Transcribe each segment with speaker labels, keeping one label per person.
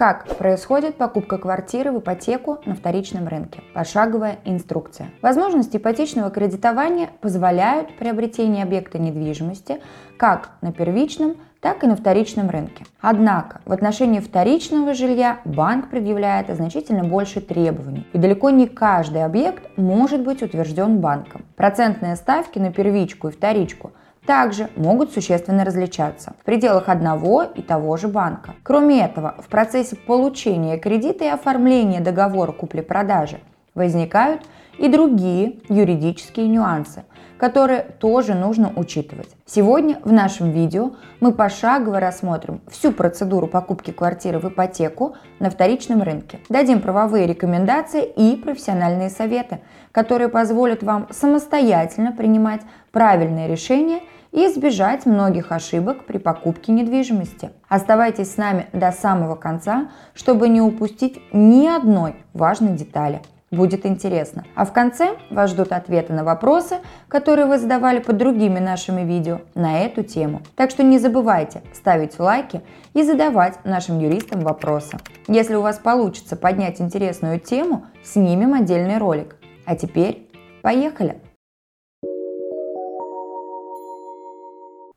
Speaker 1: Как происходит покупка квартиры в ипотеку на вторичном рынке? Пошаговая инструкция. Возможности ипотечного кредитования позволяют приобретение объекта недвижимости как на первичном, так и на вторичном рынке. Однако в отношении вторичного жилья банк предъявляет значительно больше требований, и далеко не каждый объект может быть утвержден банком. Процентные ставки на первичку и вторичку также могут существенно различаться в пределах одного и того же банка. Кроме этого, в процессе получения кредита и оформления договора купли-продажи возникают и другие юридические нюансы, которые тоже нужно учитывать. Сегодня в нашем видео мы пошагово рассмотрим всю процедуру покупки квартиры в ипотеку на вторичном рынке. Дадим правовые рекомендации и профессиональные советы, которые позволят вам самостоятельно принимать правильные решения и избежать многих ошибок при покупке недвижимости. Оставайтесь с нами до самого конца, чтобы не упустить ни одной важной детали. Будет интересно. А в конце вас ждут ответы на вопросы, которые вы задавали под другими нашими видео на эту тему. Так что не забывайте ставить лайки и задавать нашим юристам вопросы. Если у вас получится поднять интересную тему, снимем отдельный ролик. А теперь поехали!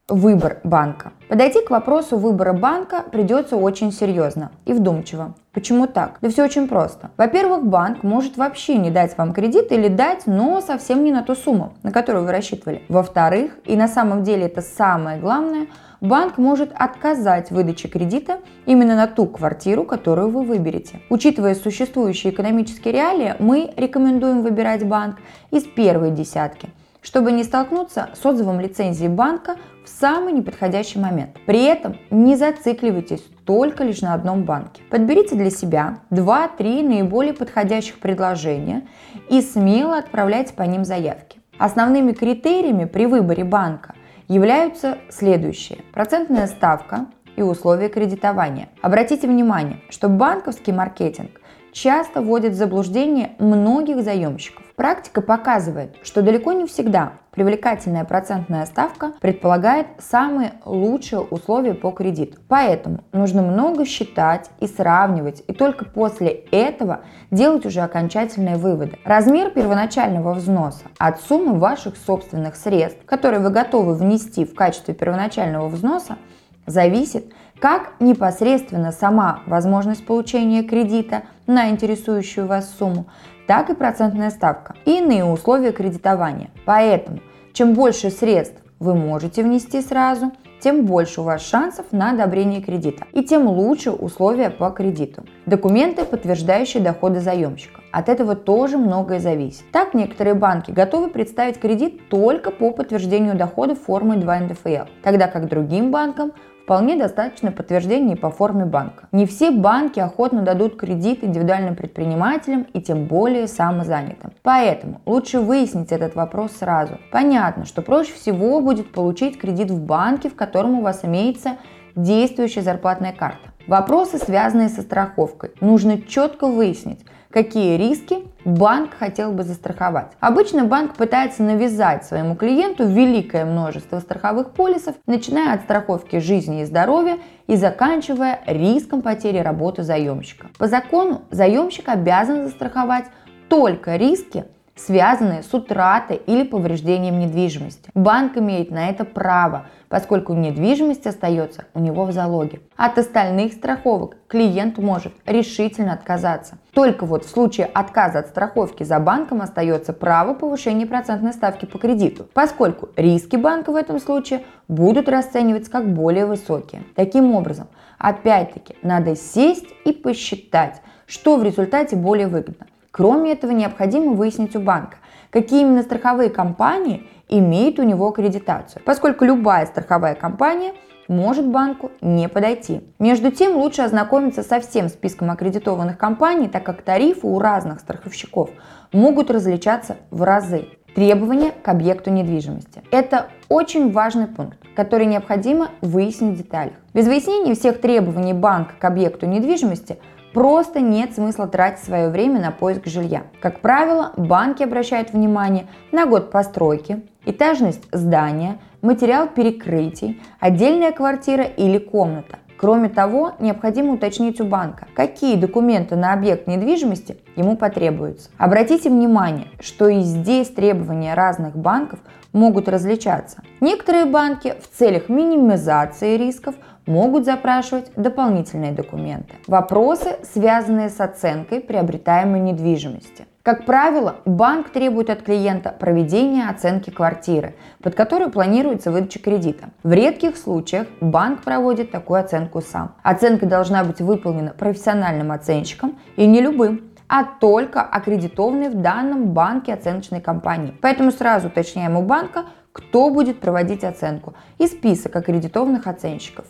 Speaker 1: Выбор банка. Подойти к вопросу выбора банка придется очень серьезно и вдумчиво. Почему так? Да все очень просто. Во-первых, банк может вообще не дать вам кредит или дать, но совсем не на ту сумму, на которую вы рассчитывали. Во-вторых, и на самом деле это самое главное, банк может отказать в выдаче кредита именно на ту квартиру, которую вы выберете. Учитывая существующие экономические реалии, мы рекомендуем выбирать банк из первой десятки – чтобы не столкнуться с отзывом лицензии банка в самый неподходящий момент. При этом не зацикливайтесь только лишь на одном банке. Подберите для себя 2-3 наиболее подходящих предложения и смело отправляйте по ним заявки. Основными критериями при выборе банка являются следующие. Процентная ставка и условия кредитования. Обратите внимание, что банковский маркетинг часто вводит в заблуждение многих заемщиков. Практика показывает, что далеко не всегда привлекательная процентная ставка предполагает самые лучшие условия по кредиту. Поэтому нужно много считать и сравнивать, и только после этого делать уже окончательные выводы. Размер первоначального взноса от суммы ваших собственных средств, которые вы готовы внести в качестве первоначального взноса, зависит как непосредственно сама возможность получения кредита на интересующую вас сумму, так и процентная ставка и иные условия кредитования. Поэтому, чем больше средств вы можете внести сразу, тем больше у вас шансов на одобрение кредита и тем лучше условия по кредиту. Документы, подтверждающие доходы заемщика. От этого тоже многое зависит. Так, некоторые банки готовы представить кредит только по подтверждению дохода формы 2 НДФЛ, тогда как другим банкам вполне достаточно подтверждений по форме банка. Не все банки охотно дадут кредит индивидуальным предпринимателям и тем более самозанятым. Поэтому лучше выяснить этот вопрос сразу. Понятно, что проще всего будет получить кредит в банке, в котором у вас имеется действующая зарплатная карта. Вопросы, связанные со страховкой, нужно четко выяснить, какие риски банк хотел бы застраховать. Обычно банк пытается навязать своему клиенту великое множество страховых полисов, начиная от страховки жизни и здоровья и заканчивая риском потери работы заемщика. По закону заемщик обязан застраховать только риски, связанные с утратой или повреждением недвижимости. Банк имеет на это право, поскольку недвижимость остается у него в залоге. От остальных страховок клиент может решительно отказаться. Только вот в случае отказа от страховки за банком остается право повышения процентной ставки по кредиту, поскольку риски банка в этом случае будут расцениваться как более высокие. Таким образом, опять-таки, надо сесть и посчитать, что в результате более выгодно. Кроме этого, необходимо выяснить у банка, какие именно страховые компании имеют у него аккредитацию, поскольку любая страховая компания может банку не подойти. Между тем, лучше ознакомиться со всем списком аккредитованных компаний, так как тарифы у разных страховщиков могут различаться в разы. Требования к объекту недвижимости. Это очень важный пункт, который необходимо выяснить в деталях. Без выяснения всех требований банка к объекту недвижимости – Просто нет смысла тратить свое время на поиск жилья. Как правило, банки обращают внимание на год постройки, этажность здания, материал перекрытий, отдельная квартира или комната. Кроме того, необходимо уточнить у банка, какие документы на объект недвижимости ему потребуются. Обратите внимание, что и здесь требования разных банков могут различаться. Некоторые банки в целях минимизации рисков могут запрашивать дополнительные документы. Вопросы, связанные с оценкой приобретаемой недвижимости. Как правило, банк требует от клиента проведения оценки квартиры, под которую планируется выдача кредита. В редких случаях банк проводит такую оценку сам. Оценка должна быть выполнена профессиональным оценщиком и не любым, а только аккредитованной в данном банке оценочной компании. Поэтому сразу уточняем у банка, кто будет проводить оценку и список аккредитованных оценщиков.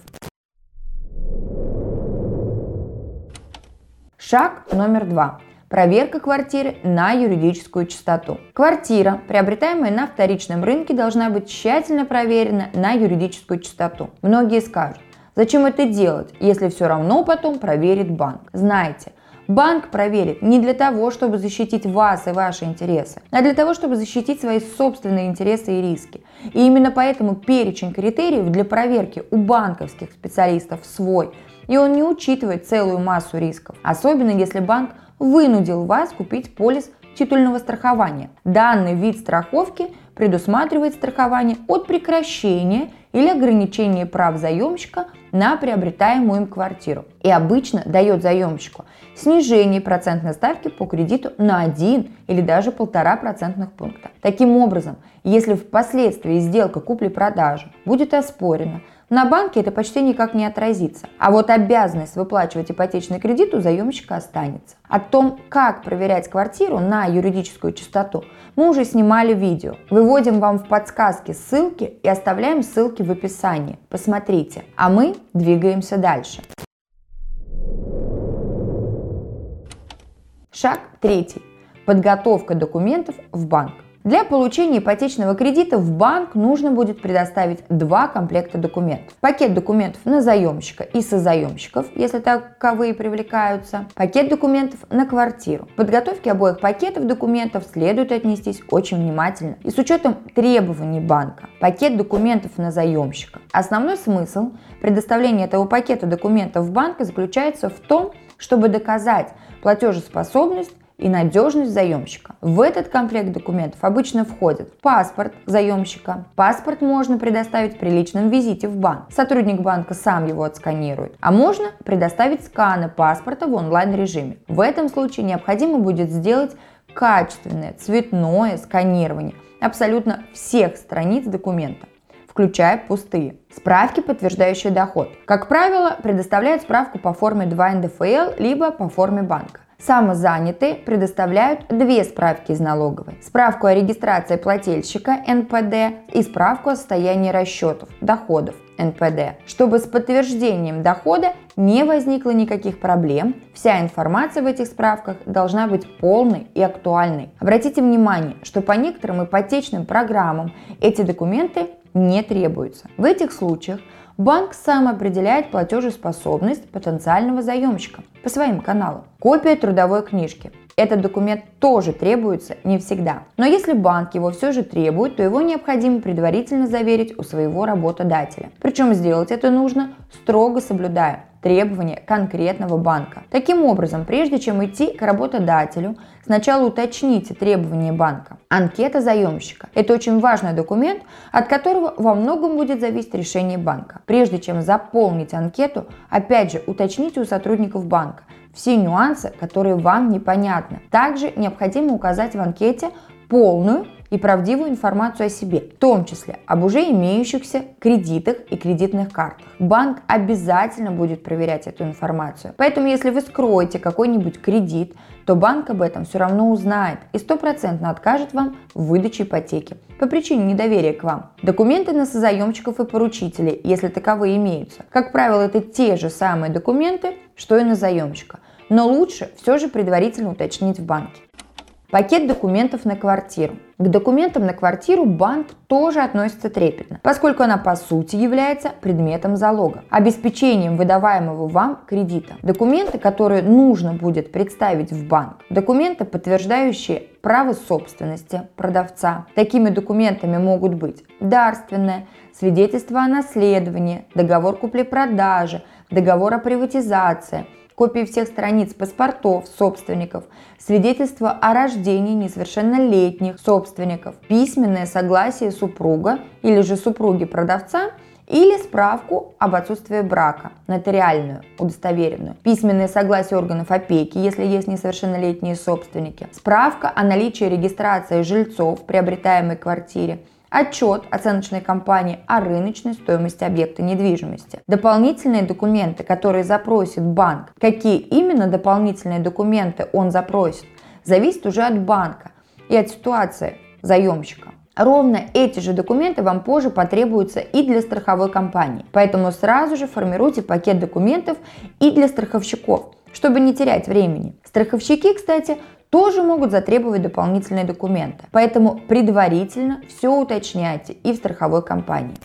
Speaker 1: Шаг номер два. Проверка квартиры на юридическую чистоту. Квартира, приобретаемая на вторичном рынке, должна быть тщательно проверена на юридическую чистоту. Многие скажут, зачем это делать, если все равно потом проверит банк. Знаете, Банк проверит не для того, чтобы защитить вас и ваши интересы, а для того, чтобы защитить свои собственные интересы и риски. И именно поэтому перечень критериев для проверки у банковских специалистов свой, и он не учитывает целую массу рисков, особенно если банк вынудил вас купить полис титульного страхования. Данный вид страховки предусматривает страхование от прекращения или ограничения прав заемщика на приобретаемую им квартиру и обычно дает заемщику снижение процентной ставки по кредиту на 1 или даже 1,5 процентных пункта. Таким образом, если впоследствии сделка купли-продажи будет оспорена, на банке это почти никак не отразится. А вот обязанность выплачивать ипотечный кредит у заемщика останется. О том, как проверять квартиру на юридическую чистоту, мы уже снимали видео. Выводим вам в подсказки ссылки и оставляем ссылки в описании. Посмотрите. А мы двигаемся дальше. Шаг третий. Подготовка документов в банк. Для получения ипотечного кредита в банк нужно будет предоставить два комплекта документов. Пакет документов на заемщика и созаемщиков, если таковые привлекаются. Пакет документов на квартиру. К подготовке обоих пакетов документов следует отнестись очень внимательно и с учетом требований банка. Пакет документов на заемщика. Основной смысл предоставления этого пакета документов в банк заключается в том, чтобы доказать платежеспособность и надежность заемщика. В этот комплект документов обычно входит паспорт заемщика. Паспорт можно предоставить при личном визите в банк. Сотрудник банка сам его отсканирует. А можно предоставить сканы паспорта в онлайн-режиме. В этом случае необходимо будет сделать качественное цветное сканирование абсолютно всех страниц документа включая пустые. Справки, подтверждающие доход. Как правило, предоставляют справку по форме 2 НДФЛ, либо по форме банка. Самозанятые предоставляют две справки из налоговой. Справку о регистрации плательщика НПД и справку о состоянии расчетов, доходов НПД. Чтобы с подтверждением дохода не возникло никаких проблем, вся информация в этих справках должна быть полной и актуальной. Обратите внимание, что по некоторым ипотечным программам эти документы не требуются. В этих случаях банк сам определяет платежеспособность потенциального заемщика по своим каналам. Копия трудовой книжки. Этот документ тоже требуется не всегда. Но если банк его все же требует, то его необходимо предварительно заверить у своего работодателя. Причем сделать это нужно строго соблюдая требования конкретного банка. Таким образом, прежде чем идти к работодателю, сначала уточните требования банка. Анкета заемщика – это очень важный документ, от которого во многом будет зависеть решение банка. Прежде чем заполнить анкету, опять же уточните у сотрудников банка все нюансы, которые вам непонятны. Также необходимо указать в анкете полную и правдивую информацию о себе, в том числе об уже имеющихся кредитах и кредитных картах. Банк обязательно будет проверять эту информацию. Поэтому, если вы скроете какой-нибудь кредит, то банк об этом все равно узнает и стопроцентно откажет вам в выдаче ипотеки по причине недоверия к вам. Документы на созаемщиков и поручителей, если таковые имеются. Как правило, это те же самые документы, что и на заемщика. Но лучше все же предварительно уточнить в банке. Пакет документов на квартиру. К документам на квартиру банк тоже относится трепетно, поскольку она по сути является предметом залога, обеспечением выдаваемого вам кредита. Документы, которые нужно будет представить в банк. Документы, подтверждающие право собственности продавца. Такими документами могут быть дарственное, свидетельство о наследовании, договор купли-продажи, договор о приватизации, копии всех страниц паспортов собственников, свидетельство о рождении несовершеннолетних собственников, письменное согласие супруга или же супруги продавца или справку об отсутствии брака, нотариальную, удостоверенную, письменное согласие органов опеки, если есть несовершеннолетние собственники, справка о наличии регистрации жильцов в приобретаемой квартире, отчет оценочной компании о рыночной стоимости объекта недвижимости. Дополнительные документы, которые запросит банк, какие именно дополнительные документы он запросит, зависит уже от банка и от ситуации заемщика. Ровно эти же документы вам позже потребуются и для страховой компании. Поэтому сразу же формируйте пакет документов и для страховщиков, чтобы не терять времени. Страховщики, кстати, тоже могут затребовать дополнительные документы. Поэтому предварительно все уточняйте и в страховой компании.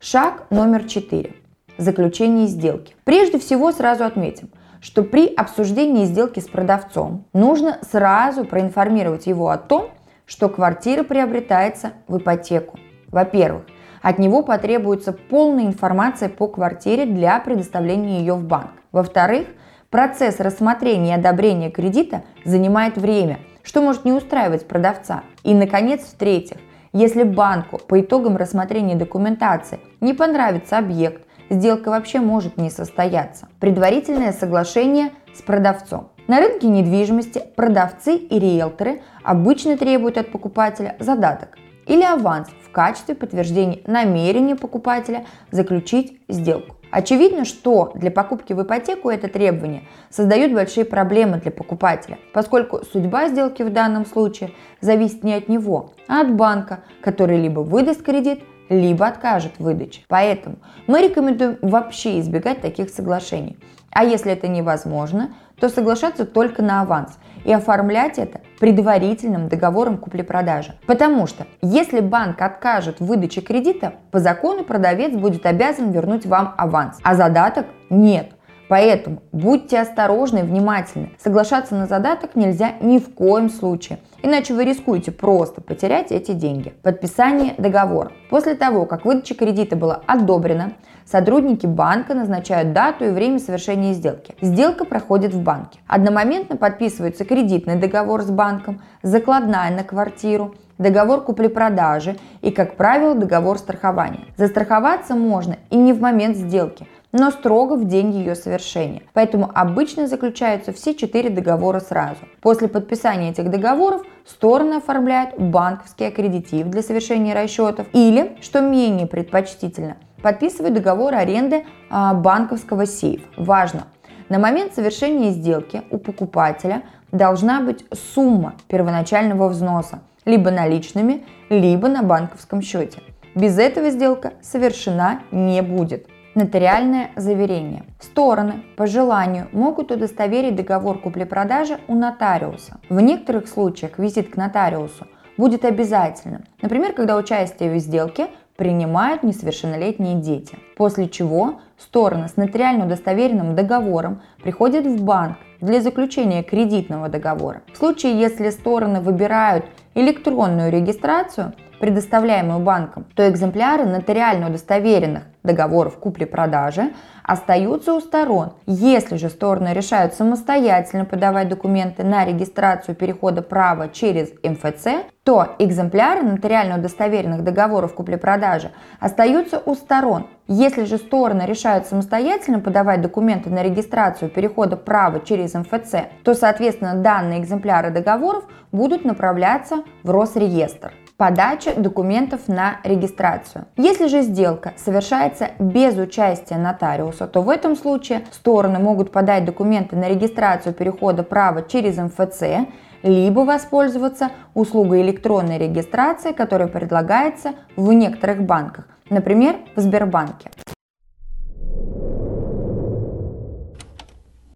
Speaker 1: Шаг номер четыре. Заключение сделки. Прежде всего сразу отметим, что при обсуждении сделки с продавцом нужно сразу проинформировать его о том, что квартира приобретается в ипотеку. Во-первых, от него потребуется полная информация по квартире для предоставления ее в банк. Во-вторых, Процесс рассмотрения и одобрения кредита занимает время, что может не устраивать продавца. И, наконец, в-третьих, если банку по итогам рассмотрения документации не понравится объект, сделка вообще может не состояться. Предварительное соглашение с продавцом. На рынке недвижимости продавцы и риэлторы обычно требуют от покупателя задаток или аванс в качестве подтверждения намерения покупателя заключить сделку. Очевидно, что для покупки в ипотеку это требование создает большие проблемы для покупателя, поскольку судьба сделки в данном случае зависит не от него, а от банка, который либо выдаст кредит, либо откажет в выдаче. Поэтому мы рекомендуем вообще избегать таких соглашений. А если это невозможно, то соглашаться только на аванс и оформлять это предварительным договором купли-продажи. Потому что если банк откажет в выдаче кредита, по закону продавец будет обязан вернуть вам аванс, а задаток нет. Поэтому будьте осторожны и внимательны. Соглашаться на задаток нельзя ни в коем случае, иначе вы рискуете просто потерять эти деньги. Подписание договора. После того, как выдача кредита была одобрена, сотрудники банка назначают дату и время совершения сделки. Сделка проходит в банке. Одномоментно подписывается кредитный договор с банком, закладная на квартиру, договор купли-продажи и, как правило, договор страхования. Застраховаться можно и не в момент сделки – но строго в день ее совершения. Поэтому обычно заключаются все четыре договора сразу. После подписания этих договоров стороны оформляют банковский аккредитив для совершения расчетов или, что менее предпочтительно, подписывают договор аренды а, банковского сейфа. Важно! На момент совершения сделки у покупателя должна быть сумма первоначального взноса либо наличными, либо на банковском счете. Без этого сделка совершена не будет. Нотариальное заверение. Стороны по желанию могут удостоверить договор купли-продажи у нотариуса. В некоторых случаях визит к нотариусу будет обязательным. Например, когда участие в сделке принимают несовершеннолетние дети. После чего стороны с нотариально удостоверенным договором приходят в банк для заключения кредитного договора. В случае, если стороны выбирают электронную регистрацию, предоставляемую банком, то экземпляры нотариально удостоверенных договоров купли-продажи остаются у сторон. Если же стороны решают самостоятельно подавать документы на регистрацию перехода права через МФЦ, то экземпляры нотариально удостоверенных договоров купли-продажи остаются у сторон. Если же стороны решают самостоятельно подавать документы на регистрацию перехода права через МФЦ, то, соответственно, данные экземпляры договоров будут направляться в Росреестр подача документов на регистрацию. Если же сделка совершается без участия нотариуса, то в этом случае стороны могут подать документы на регистрацию перехода права через МФЦ, либо воспользоваться услугой электронной регистрации, которая предлагается в некоторых банках, например, в Сбербанке.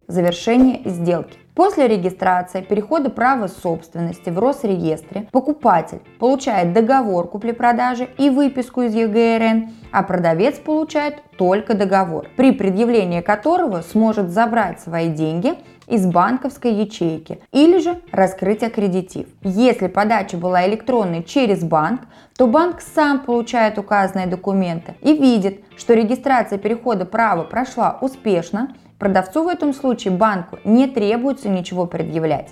Speaker 1: Завершение сделки. После регистрации перехода права собственности в Росреестре покупатель получает договор купли-продажи и выписку из ЕГРН, а продавец получает только договор, при предъявлении которого сможет забрать свои деньги из банковской ячейки или же раскрыть аккредитив. Если подача была электронной через банк, то банк сам получает указанные документы и видит, что регистрация перехода права прошла успешно, продавцу в этом случае банку не требуется ничего предъявлять.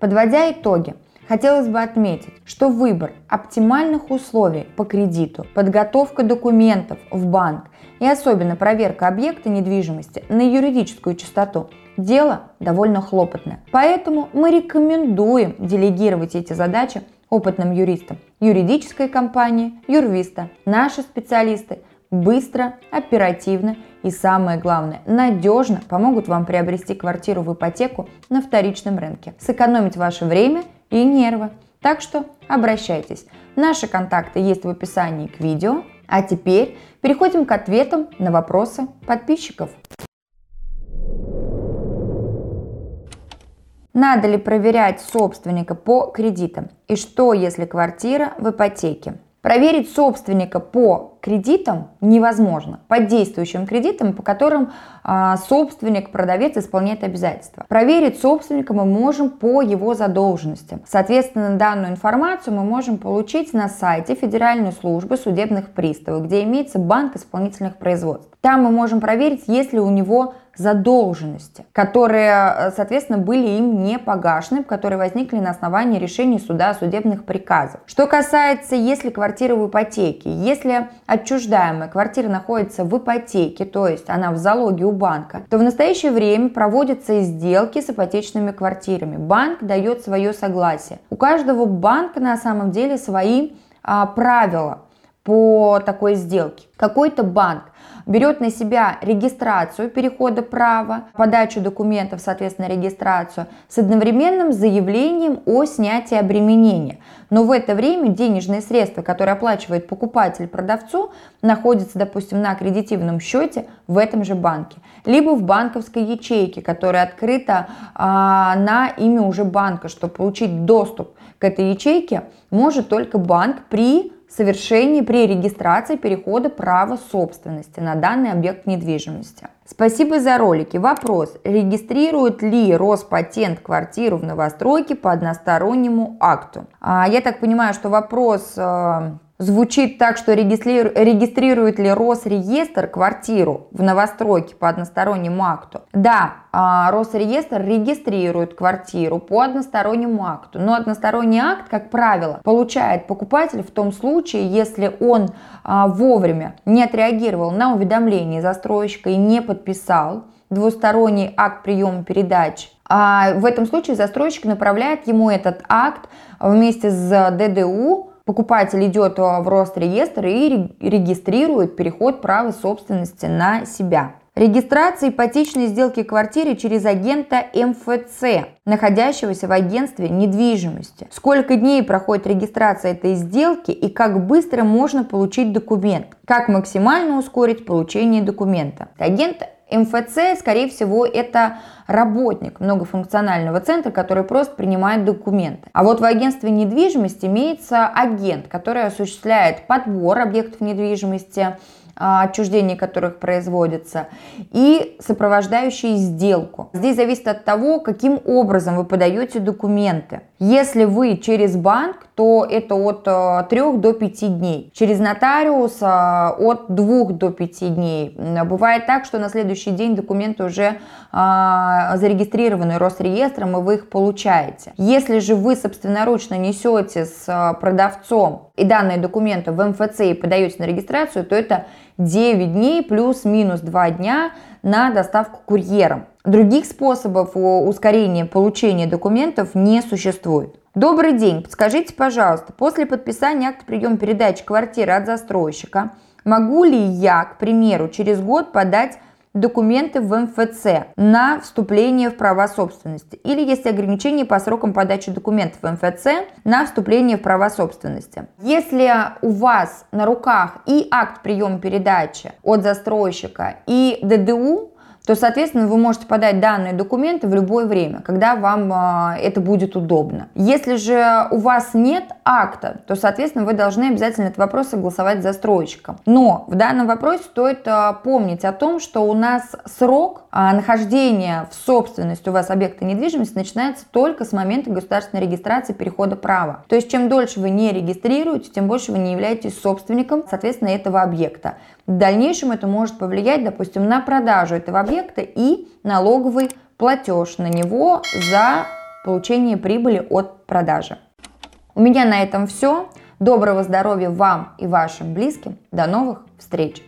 Speaker 1: Подводя итоги, Хотелось бы отметить, что выбор оптимальных условий по кредиту, подготовка документов в банк и особенно проверка объекта недвижимости на юридическую чистоту – дело довольно хлопотное. Поэтому мы рекомендуем делегировать эти задачи опытным юристам юридической компании, юрвиста. Наши специалисты быстро, оперативно и самое главное, надежно помогут вам приобрести квартиру в ипотеку на вторичном рынке, сэкономить ваше время и нервы. Так что обращайтесь. Наши контакты есть в описании к видео. А теперь переходим к ответам на вопросы подписчиков. Надо ли проверять собственника по кредитам? И что, если квартира в ипотеке? Проверить собственника по кредитам невозможно, по действующим кредитам, по которым а, собственник, продавец исполняет обязательства. Проверить собственника мы можем по его задолженности. Соответственно, данную информацию мы можем получить на сайте Федеральной службы судебных приставов, где имеется банк исполнительных производств. Там мы можем проверить, есть ли у него задолженности, которые, соответственно, были им не погашены, которые возникли на основании решений суда судебных приказов. Что касается, если квартира в ипотеке, если отчуждаемая квартира находится в ипотеке, то есть она в залоге у банка, то в настоящее время проводятся сделки с ипотечными квартирами. Банк дает свое согласие. У каждого банка на самом деле свои а, правила по такой сделке. Какой-то банк берет на себя регистрацию перехода права, подачу документов, соответственно, регистрацию, с одновременным заявлением о снятии обременения. Но в это время денежные средства, которые оплачивает покупатель продавцу, находятся, допустим, на аккредитивном счете в этом же банке, либо в банковской ячейке, которая открыта а, на имя уже банка, чтобы получить доступ к этой ячейке, может только банк при совершении при регистрации перехода права собственности на данный объект недвижимости. Спасибо за ролики. Вопрос. Регистрирует ли Роспатент квартиру в новостройке по одностороннему акту? А, я так понимаю, что вопрос э, звучит так, что регистрирует ли Росреестр квартиру в новостройке по одностороннему акту. Да, а, Росреестр регистрирует квартиру по одностороннему акту, но односторонний акт, как правило, получает покупатель в том случае, если он а, вовремя не отреагировал на уведомление застройщика и не подписал двусторонний акт приема передач а в этом случае застройщик направляет ему этот акт вместе с ДДУ покупатель идет в Росреестр и регистрирует переход права собственности на себя. Регистрация ипотечной сделки квартиры через агента МФЦ, находящегося в агентстве недвижимости. Сколько дней проходит регистрация этой сделки и как быстро можно получить документ. Как максимально ускорить получение документа. Агент МФЦ, скорее всего, это работник многофункционального центра, который просто принимает документы. А вот в агентстве недвижимости имеется агент, который осуществляет подбор объектов недвижимости, отчуждение которых производится, и сопровождающие сделку. Здесь зависит от того, каким образом вы подаете документы. Если вы через банк, то это от 3 а, до 5 дней. Через нотариус а, от 2 до 5 дней. Бывает так, что на следующий день документы уже зарегистрированы Росреестром, и вы их получаете. Если же вы собственноручно несете с продавцом и данные документы в МФЦ и подаете на регистрацию, то это 9 дней плюс-минус 2 дня на доставку курьером. Других способов ускорения получения документов не существует. Добрый день, подскажите, пожалуйста, после подписания акта приема передачи квартиры от застройщика, могу ли я, к примеру, через год подать документы в МФЦ на вступление в права собственности. Или есть ограничения по срокам подачи документов в МФЦ на вступление в права собственности. Если у вас на руках и акт приема передачи от застройщика, и ДДУ, то, соответственно, вы можете подать данные документы в любое время, когда вам а, это будет удобно. Если же у вас нет акта, то, соответственно, вы должны обязательно этот вопрос согласовать с застройщиком. Но в данном вопросе стоит а, помнить о том, что у нас срок а, нахождения в собственности у вас объекта недвижимости начинается только с момента государственной регистрации перехода права. То есть, чем дольше вы не регистрируете, тем больше вы не являетесь собственником, соответственно, этого объекта. В дальнейшем это может повлиять, допустим, на продажу этого объекта и налоговый платеж на него за получение прибыли от продажи. У меня на этом все. Доброго здоровья вам и вашим близким. До новых встреч!